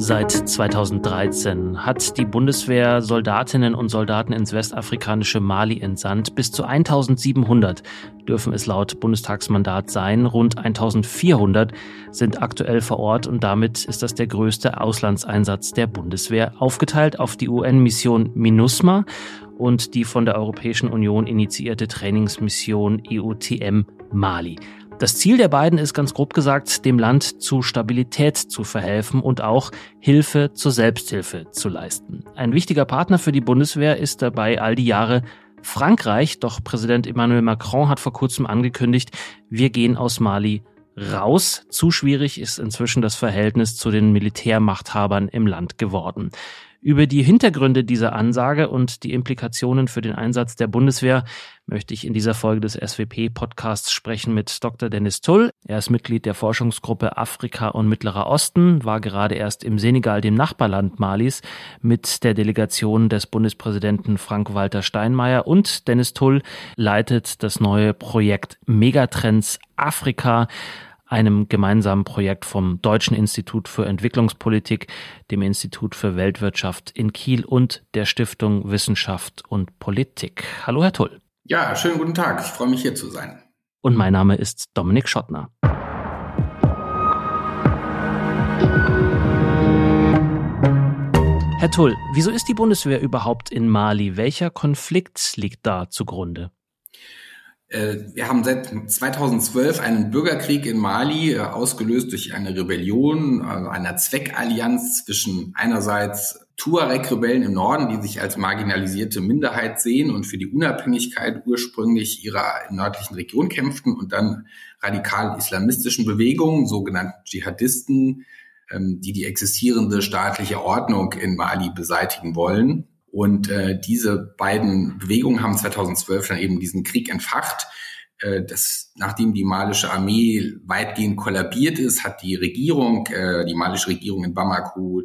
Seit 2013 hat die Bundeswehr Soldatinnen und Soldaten ins westafrikanische Mali entsandt. Bis zu 1700 dürfen es laut Bundestagsmandat sein. Rund 1400 sind aktuell vor Ort und damit ist das der größte Auslandseinsatz der Bundeswehr, aufgeteilt auf die UN-Mission MINUSMA und die von der Europäischen Union initiierte Trainingsmission EUTM Mali. Das Ziel der beiden ist ganz grob gesagt, dem Land zu Stabilität zu verhelfen und auch Hilfe zur Selbsthilfe zu leisten. Ein wichtiger Partner für die Bundeswehr ist dabei all die Jahre Frankreich, doch Präsident Emmanuel Macron hat vor kurzem angekündigt, wir gehen aus Mali raus. Zu schwierig ist inzwischen das Verhältnis zu den Militärmachthabern im Land geworden. Über die Hintergründe dieser Ansage und die Implikationen für den Einsatz der Bundeswehr möchte ich in dieser Folge des SWP-Podcasts sprechen mit Dr. Dennis Tull. Er ist Mitglied der Forschungsgruppe Afrika und Mittlerer Osten, war gerade erst im Senegal, dem Nachbarland Malis, mit der Delegation des Bundespräsidenten Frank-Walter Steinmeier und Dennis Tull leitet das neue Projekt Megatrends Afrika einem gemeinsamen Projekt vom Deutschen Institut für Entwicklungspolitik, dem Institut für Weltwirtschaft in Kiel und der Stiftung Wissenschaft und Politik. Hallo, Herr Tull. Ja, schönen guten Tag. Ich freue mich hier zu sein. Und mein Name ist Dominik Schottner. Herr Tull, wieso ist die Bundeswehr überhaupt in Mali? Welcher Konflikt liegt da zugrunde? Äh, wir haben seit 2012 einen Bürgerkrieg in Mali, äh, ausgelöst durch eine Rebellion, also einer Zweckallianz zwischen einerseits Tuareg-Rebellen im Norden, die sich als marginalisierte Minderheit sehen und für die Unabhängigkeit ursprünglich ihrer nördlichen Region kämpften und dann radikal islamistischen Bewegungen, sogenannten Dschihadisten, ähm, die die existierende staatliche Ordnung in Mali beseitigen wollen. Und äh, diese beiden Bewegungen haben 2012 dann eben diesen Krieg entfacht. Äh, das, nachdem die malische Armee weitgehend kollabiert ist, hat die Regierung, äh, die malische Regierung in Bamako,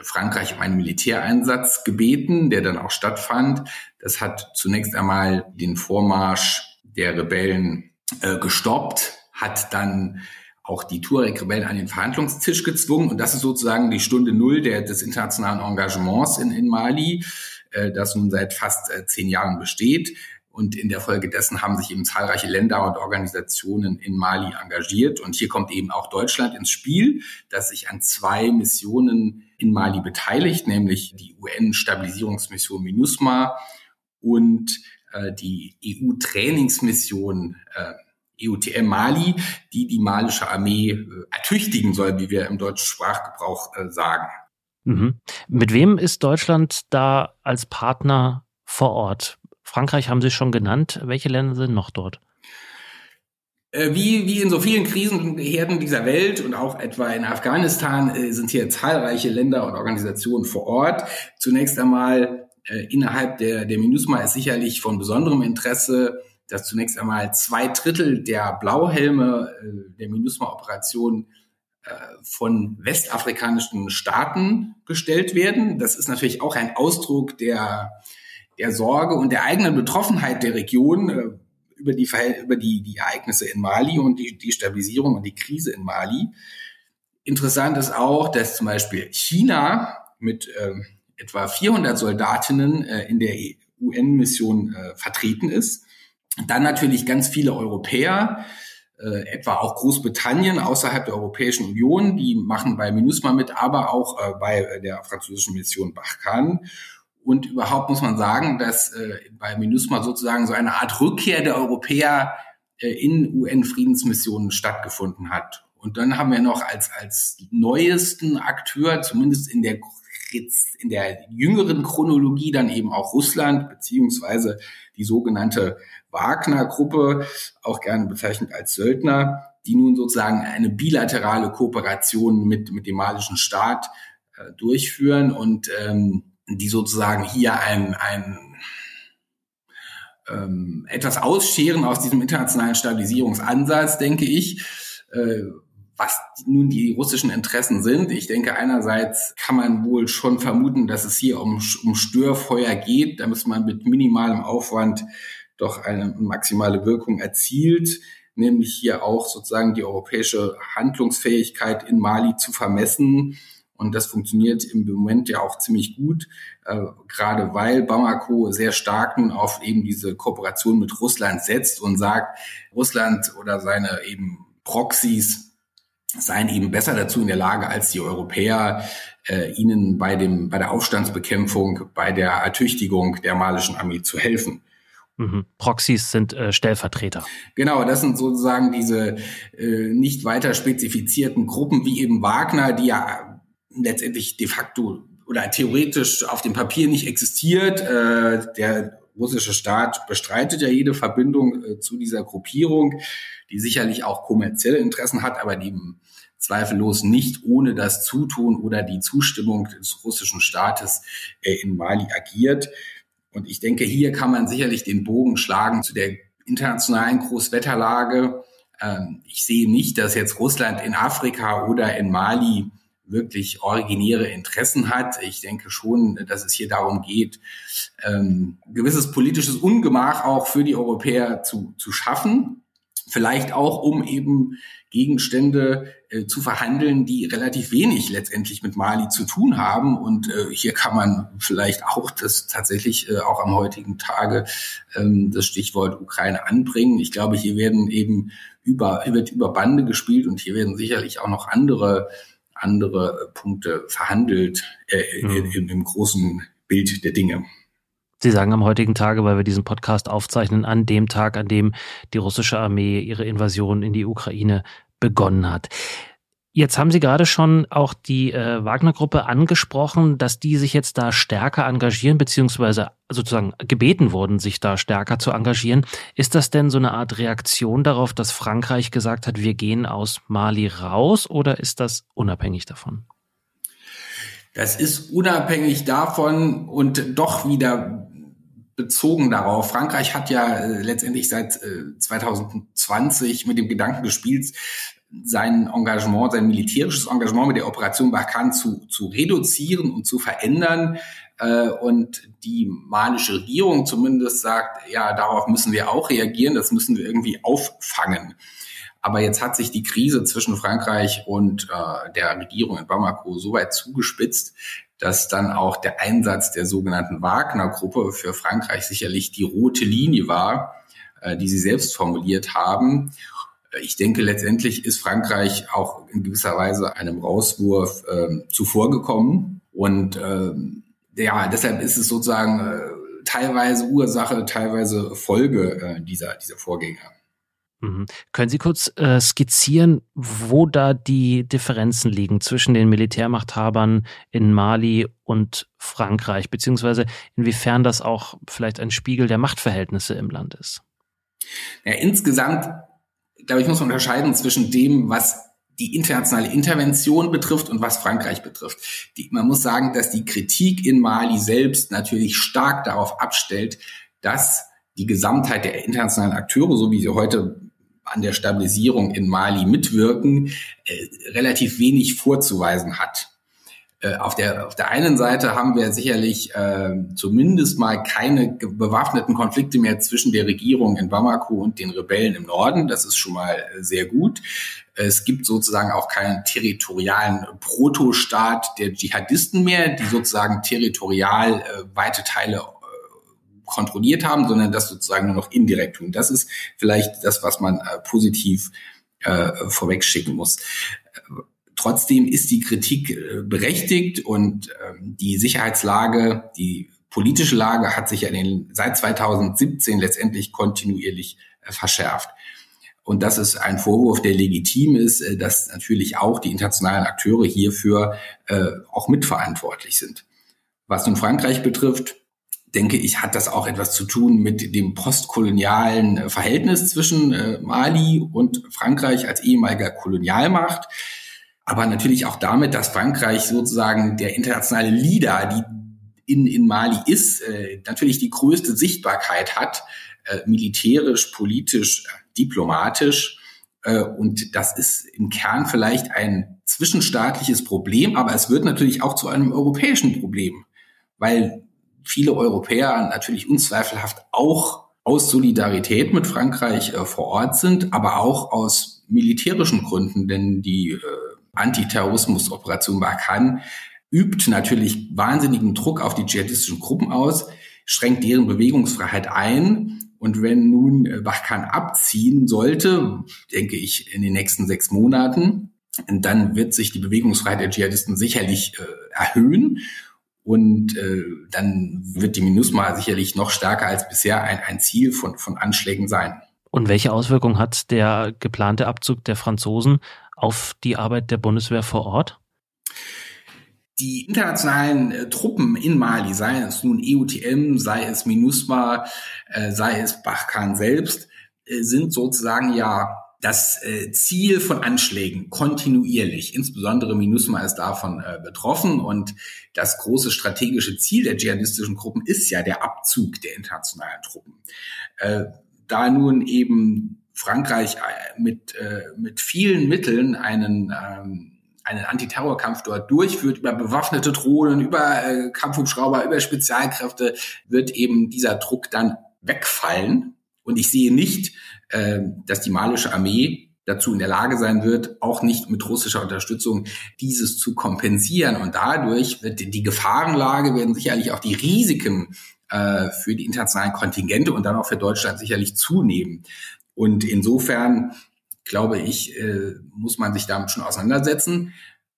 Frankreich um einen Militäreinsatz gebeten, der dann auch stattfand. Das hat zunächst einmal den Vormarsch der Rebellen äh, gestoppt, hat dann auch die Tuareg-Rebellen an den Verhandlungstisch gezwungen. Und das ist sozusagen die Stunde Null der, des internationalen Engagements in, in Mali, äh, das nun seit fast äh, zehn Jahren besteht. Und in der Folge dessen haben sich eben zahlreiche Länder und Organisationen in Mali engagiert. Und hier kommt eben auch Deutschland ins Spiel, das sich an zwei Missionen in Mali beteiligt, nämlich die UN-Stabilisierungsmission MINUSMA und äh, die EU-Trainingsmission äh, EUTM Mali, die die malische Armee äh, ertüchtigen soll, wie wir im deutschen Sprachgebrauch äh, sagen. Mhm. Mit wem ist Deutschland da als Partner vor Ort? Frankreich haben Sie schon genannt. Welche Länder sind noch dort? Äh, wie, wie in so vielen Krisenherden dieser Welt und auch etwa in Afghanistan äh, sind hier zahlreiche Länder und Organisationen vor Ort. Zunächst einmal äh, innerhalb der, der MINUSMA ist sicherlich von besonderem Interesse dass zunächst einmal zwei Drittel der Blauhelme äh, der MINUSMA-Operation äh, von westafrikanischen Staaten gestellt werden. Das ist natürlich auch ein Ausdruck der, der Sorge und der eigenen Betroffenheit der Region äh, über, die, über die, die Ereignisse in Mali und die, Stabilisierung und die Krise in Mali. Interessant ist auch, dass zum Beispiel China mit äh, etwa 400 Soldatinnen in der UN-Mission äh, vertreten ist. Dann natürlich ganz viele Europäer, äh, etwa auch Großbritannien außerhalb der Europäischen Union, die machen bei MINUSMA mit, aber auch äh, bei der französischen Mission Barkhane. Und überhaupt muss man sagen, dass äh, bei MINUSMA sozusagen so eine Art Rückkehr der Europäer äh, in UN-Friedensmissionen stattgefunden hat. Und dann haben wir noch als, als neuesten Akteur, zumindest in der jetzt in der jüngeren Chronologie dann eben auch Russland beziehungsweise die sogenannte Wagner-Gruppe, auch gerne bezeichnet als Söldner, die nun sozusagen eine bilaterale Kooperation mit, mit dem malischen Staat äh, durchführen und ähm, die sozusagen hier ein, ein ähm, etwas ausscheren aus diesem internationalen Stabilisierungsansatz, denke ich. Äh, was nun die russischen Interessen sind. Ich denke, einerseits kann man wohl schon vermuten, dass es hier um, um Störfeuer geht. Da muss man mit minimalem Aufwand doch eine maximale Wirkung erzielt, nämlich hier auch sozusagen die europäische Handlungsfähigkeit in Mali zu vermessen Und das funktioniert im Moment ja auch ziemlich gut, äh, gerade weil Bamako sehr stark nun auf eben diese Kooperation mit Russland setzt und sagt, Russland oder seine eben Proxys seien eben besser dazu in der Lage als die Europäer, äh, ihnen bei dem bei der Aufstandsbekämpfung, bei der Ertüchtigung der malischen Armee zu helfen. Mhm. Proxys sind äh, Stellvertreter. Genau, das sind sozusagen diese äh, nicht weiter spezifizierten Gruppen wie eben Wagner, die ja letztendlich de facto oder theoretisch auf dem Papier nicht existiert. Äh, der russische Staat bestreitet ja jede Verbindung äh, zu dieser Gruppierung, die sicherlich auch kommerzielle Interessen hat, aber die zweifellos nicht ohne das Zutun oder die Zustimmung des russischen Staates äh, in Mali agiert. Und ich denke, hier kann man sicherlich den Bogen schlagen zu der internationalen Großwetterlage. Ähm, ich sehe nicht, dass jetzt Russland in Afrika oder in Mali wirklich originäre Interessen hat. Ich denke schon, dass es hier darum geht, ähm, gewisses politisches Ungemach auch für die Europäer zu, zu schaffen. Vielleicht auch, um eben Gegenstände äh, zu verhandeln, die relativ wenig letztendlich mit Mali zu tun haben. Und äh, hier kann man vielleicht auch das tatsächlich äh, auch am heutigen Tage ähm, das Stichwort Ukraine anbringen. Ich glaube, hier werden eben über, wird über Bande gespielt und hier werden sicherlich auch noch andere andere Punkte verhandelt äh, mhm. im, im großen Bild der Dinge. Sie sagen am heutigen Tage, weil wir diesen Podcast aufzeichnen, an dem Tag, an dem die russische Armee ihre Invasion in die Ukraine begonnen hat. Jetzt haben Sie gerade schon auch die äh, Wagner-Gruppe angesprochen, dass die sich jetzt da stärker engagieren, beziehungsweise sozusagen gebeten wurden, sich da stärker zu engagieren. Ist das denn so eine Art Reaktion darauf, dass Frankreich gesagt hat, wir gehen aus Mali raus oder ist das unabhängig davon? Das ist unabhängig davon und doch wieder bezogen darauf. Frankreich hat ja äh, letztendlich seit äh, 2020 mit dem Gedanken gespielt, sein Engagement, sein militärisches Engagement mit der Operation Barkhane zu, zu reduzieren und zu verändern. Äh, und die malische Regierung zumindest sagt, ja, darauf müssen wir auch reagieren, das müssen wir irgendwie auffangen. Aber jetzt hat sich die Krise zwischen Frankreich und äh, der Regierung in Bamako so weit zugespitzt, dass dann auch der Einsatz der sogenannten Wagner-Gruppe für Frankreich sicherlich die rote Linie war, äh, die sie selbst formuliert haben ich denke, letztendlich ist Frankreich auch in gewisser Weise einem Rauswurf äh, zuvorgekommen. Und äh, ja, deshalb ist es sozusagen äh, teilweise Ursache, teilweise Folge äh, dieser, dieser Vorgänge. Mhm. Können Sie kurz äh, skizzieren, wo da die Differenzen liegen zwischen den Militärmachthabern in Mali und Frankreich, beziehungsweise inwiefern das auch vielleicht ein Spiegel der Machtverhältnisse im Land ist? Ja, insgesamt glaube ich, muss man unterscheiden zwischen dem, was die internationale Intervention betrifft und was Frankreich betrifft. Die, man muss sagen, dass die Kritik in Mali selbst natürlich stark darauf abstellt, dass die Gesamtheit der internationalen Akteure, so wie sie heute an der Stabilisierung in Mali mitwirken, äh, relativ wenig vorzuweisen hat. Äh, auf der, auf der einen Seite haben wir sicherlich äh, zumindest mal keine bewaffneten Konflikte mehr zwischen der Regierung in Bamako und den Rebellen im Norden. Das ist schon mal äh, sehr gut. Es gibt sozusagen auch keinen territorialen Protostaat der Dschihadisten mehr, die sozusagen territorial äh, weite Teile äh, kontrolliert haben, sondern das sozusagen nur noch indirekt tun. Das ist vielleicht das, was man äh, positiv äh, vorwegschicken muss. Trotzdem ist die Kritik äh, berechtigt und ähm, die Sicherheitslage, die politische Lage hat sich ja seit 2017 letztendlich kontinuierlich äh, verschärft. Und das ist ein Vorwurf, der legitim ist, äh, dass natürlich auch die internationalen Akteure hierfür auch mitverantwortlich sind. Was nun Frankreich betrifft, denke ich, hat das auch etwas zu tun mit dem postkolonialen Verhältnis zwischen Mali und Frankreich als ehemaliger Kolonialmacht aber natürlich auch damit, dass Frankreich sozusagen der internationale Leader, die in, in Mali ist, äh, natürlich die größte Sichtbarkeit hat, äh, militärisch, politisch, äh, diplomatisch. Äh, und das ist im Kern vielleicht ein zwischenstaatliches Problem, aber es wird natürlich auch zu einem europäischen Problem, weil viele Europäer natürlich unzweifelhaft auch aus Solidarität mit Frankreich äh, vor Ort sind, aber auch aus militärischen Gründen, denn die äh, Antiterrorismusoperation Barkhane übt natürlich wahnsinnigen Druck auf die dschihadistischen Gruppen aus, schränkt deren Bewegungsfreiheit ein. Und wenn nun Barkhane abziehen sollte, denke ich in den nächsten sechs Monaten, dann wird sich die Bewegungsfreiheit der Dschihadisten sicherlich äh, erhöhen. Und äh, dann wird die MINUSMA sicherlich noch stärker als bisher ein, ein Ziel von, von Anschlägen sein. Und welche Auswirkungen hat der geplante Abzug der Franzosen auf die Arbeit der Bundeswehr vor Ort? Die internationalen äh, Truppen in Mali, sei es nun EUTM, sei es MINUSMA, äh, sei es Bachkan selbst, äh, sind sozusagen ja das äh, Ziel von Anschlägen kontinuierlich, insbesondere MINUSMA ist davon äh, betroffen und das große strategische Ziel der dschihadistischen Gruppen ist ja der Abzug der internationalen Truppen. Äh, da nun eben Frankreich äh, mit, äh, mit vielen Mitteln einen ähm, einen Antiterrorkampf dort durchführt, über bewaffnete Drohnen, über äh, Kampfhubschrauber, über Spezialkräfte, wird eben dieser Druck dann wegfallen. Und ich sehe nicht, äh, dass die malische Armee dazu in der Lage sein wird, auch nicht mit russischer Unterstützung dieses zu kompensieren. Und dadurch wird die Gefahrenlage, werden sicherlich auch die Risiken äh, für die internationalen Kontingente und dann auch für Deutschland sicherlich zunehmen. Und insofern glaube ich, äh, muss man sich damit schon auseinandersetzen.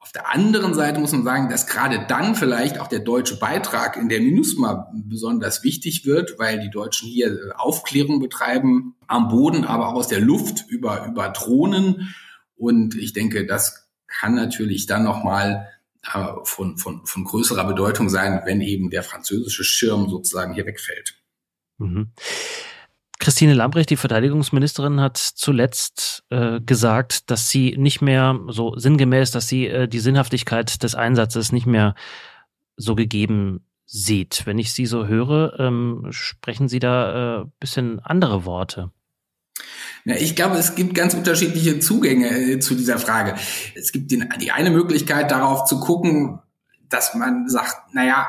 Auf der anderen Seite muss man sagen, dass gerade dann vielleicht auch der deutsche Beitrag in der MINUSMA besonders wichtig wird, weil die Deutschen hier äh, Aufklärung betreiben am Boden, aber auch aus der Luft über, über Drohnen. Und ich denke, das kann natürlich dann nochmal äh, von, von, von größerer Bedeutung sein, wenn eben der französische Schirm sozusagen hier wegfällt. Mhm. Christine Lambrecht, die Verteidigungsministerin, hat zuletzt äh, gesagt, dass sie nicht mehr so sinngemäß, dass sie äh, die Sinnhaftigkeit des Einsatzes nicht mehr so gegeben sieht. Wenn ich Sie so höre, ähm, sprechen Sie da äh, bisschen andere Worte. Ja, ich glaube, es gibt ganz unterschiedliche Zugänge äh, zu dieser Frage. Es gibt den, die eine Möglichkeit, darauf zu gucken, dass man sagt, naja,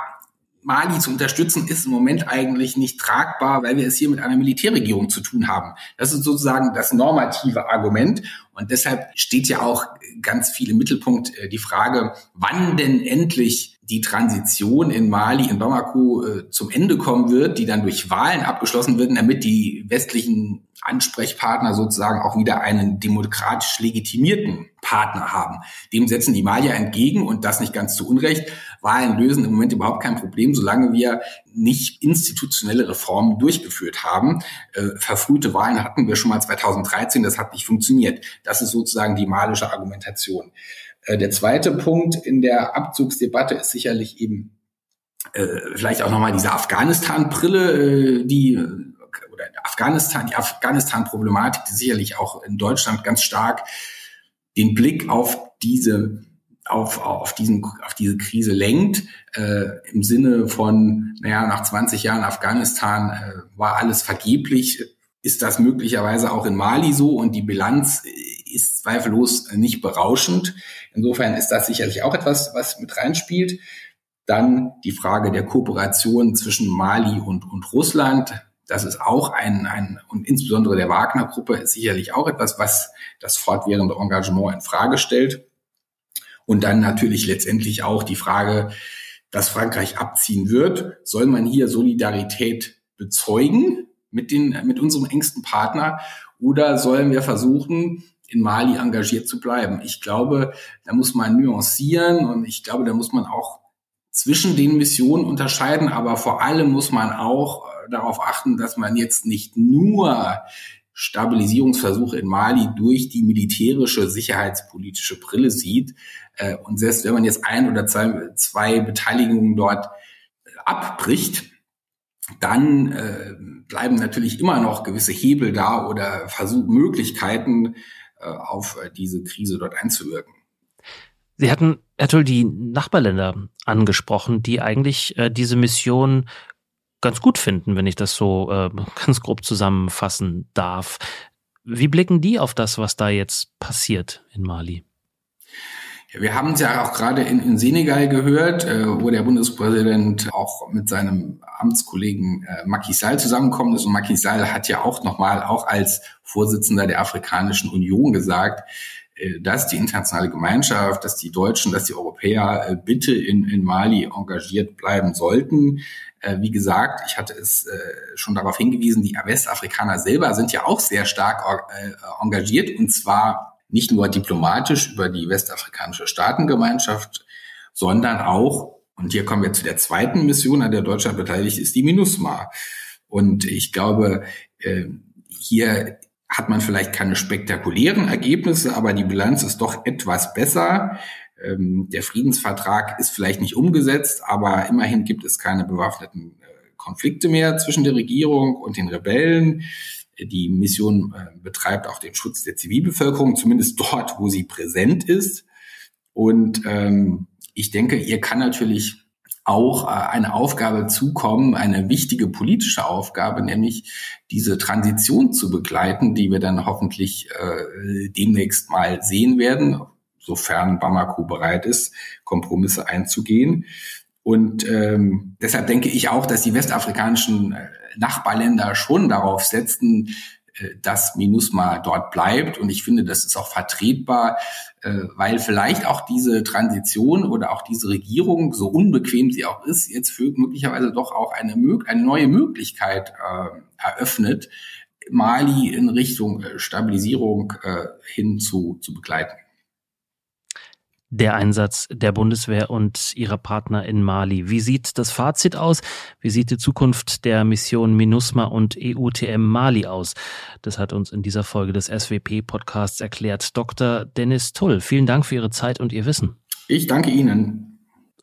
Mali zu unterstützen, ist im Moment eigentlich nicht tragbar, weil wir es hier mit einer Militärregierung zu tun haben. Das ist sozusagen das normative Argument. Und deshalb steht ja auch ganz viel im Mittelpunkt äh, die Frage, wann denn endlich die Transition in Mali, in Bamako äh, zum Ende kommen wird, die dann durch Wahlen abgeschlossen wird, damit die westlichen Ansprechpartner sozusagen auch wieder einen demokratisch legitimierten Partner haben. Dem setzen die Malier entgegen und das nicht ganz zu Unrecht. Wahlen lösen im Moment überhaupt kein Problem, solange wir nicht institutionelle Reformen durchgeführt haben. Äh, verfrühte Wahlen hatten wir schon mal 2013, das hat nicht funktioniert. Das ist sozusagen die malische Argumentation. Äh, der zweite Punkt in der Abzugsdebatte ist sicherlich eben äh, vielleicht auch nochmal diese Afghanistan-Brille, äh, die oder Afghanistan, die Afghanistan-Problematik, die sicherlich auch in Deutschland ganz stark den Blick auf diese auf, auf, diesen, auf diese Krise lenkt, äh, im Sinne von, naja, nach 20 Jahren Afghanistan äh, war alles vergeblich, ist das möglicherweise auch in Mali so und die Bilanz ist zweifellos nicht berauschend. Insofern ist das sicherlich auch etwas, was mit reinspielt. Dann die Frage der Kooperation zwischen Mali und, und Russland. Das ist auch ein, ein, und insbesondere der Wagner-Gruppe ist sicherlich auch etwas, was das fortwährende Engagement in Frage stellt. Und dann natürlich letztendlich auch die Frage, dass Frankreich abziehen wird. Soll man hier Solidarität bezeugen mit den, mit unserem engsten Partner? Oder sollen wir versuchen, in Mali engagiert zu bleiben. Ich glaube, da muss man nuancieren und ich glaube, da muss man auch zwischen den Missionen unterscheiden, aber vor allem muss man auch äh, darauf achten, dass man jetzt nicht nur Stabilisierungsversuche in Mali durch die militärische sicherheitspolitische Brille sieht. Äh, und selbst wenn man jetzt ein oder zwei, zwei Beteiligungen dort äh, abbricht, dann bleiben natürlich immer noch gewisse Hebel da oder Versuch, Möglichkeiten, äh, auf äh, diese Krise dort einzuwirken. Sie hatten, Herr Tull, die Nachbarländer angesprochen, die eigentlich äh, diese Mission ganz gut finden, wenn ich das so äh, ganz grob zusammenfassen darf. Wie blicken die auf das, was da jetzt passiert in Mali? Wir haben es ja auch gerade in, in Senegal gehört, äh, wo der Bundespräsident auch mit seinem Amtskollegen äh, Macky Sall zusammengekommen ist. Und Macky Sall hat ja auch nochmal, auch als Vorsitzender der Afrikanischen Union gesagt, dass die internationale Gemeinschaft, dass die Deutschen, dass die Europäer äh, bitte in, in Mali engagiert bleiben sollten. Äh, wie gesagt, ich hatte es schon darauf hingewiesen, die Westafrikaner selber sind ja auch sehr stark engagiert und zwar nicht nur diplomatisch über die westafrikanische Staatengemeinschaft, sondern auch, und hier kommen wir zu der zweiten Mission, an der Deutschland beteiligt ist, die MINUSMA. Und ich glaube, hier hat man vielleicht keine spektakulären Ergebnisse, aber die Bilanz ist doch etwas besser. Ähm, der Friedensvertrag ist vielleicht nicht umgesetzt, aber immerhin gibt es keine bewaffneten äh, Konflikte mehr zwischen der Regierung und den Rebellen. Die Mission äh, betreibt auch den Schutz der Zivilbevölkerung, zumindest dort, wo sie präsent ist. Und ähm, ich denke, ihr kann natürlich auch äh, eine Aufgabe zukommen, eine wichtige politische Aufgabe, nämlich diese Transition zu begleiten, die wir dann hoffentlich äh, demnächst mal sehen werden, sofern Bamako bereit ist, Kompromisse einzugehen. Und ähm, deshalb denke ich auch, dass die westafrikanischen äh, Nachbarländer schon darauf setzen, dass MINUSMA dort bleibt. Und ich finde, das ist auch vertretbar, äh, weil vielleicht auch diese Transition oder auch diese Regierung, so unbequem sie auch ist, jetzt für möglicherweise doch auch eine, eine neue Möglichkeit äh, eröffnet, Mali in Richtung Stabilisierung hin zu, zu begleiten der Einsatz der Bundeswehr und ihrer Partner in Mali. Wie sieht das Fazit aus? Wie sieht die Zukunft der Mission MINUSMA und EUTM Mali aus? Das hat uns in dieser Folge des SWP-Podcasts erklärt Dr. Dennis Tull. Vielen Dank für Ihre Zeit und Ihr Wissen. Ich danke Ihnen.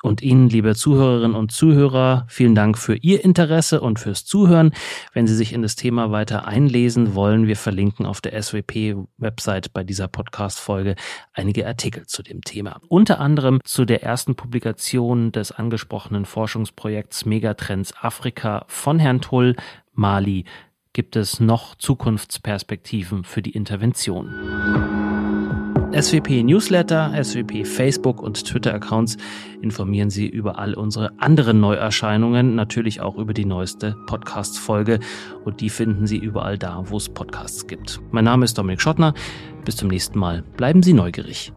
Und Ihnen, liebe Zuhörerinnen und Zuhörer, vielen Dank für Ihr Interesse und fürs Zuhören. Wenn Sie sich in das Thema weiter einlesen wollen, wir verlinken auf der SWP-Website bei dieser Podcast-Folge einige Artikel zu dem Thema. Unter anderem zu der ersten Publikation des angesprochenen Forschungsprojekts Megatrends Afrika von Herrn Tull, Mali. Gibt es noch Zukunftsperspektiven für die Intervention? SWP Newsletter, SWP Facebook und Twitter Accounts informieren Sie über all unsere anderen Neuerscheinungen, natürlich auch über die neueste Podcast Folge und die finden Sie überall da, wo es Podcasts gibt. Mein Name ist Dominik Schottner. Bis zum nächsten Mal. Bleiben Sie neugierig.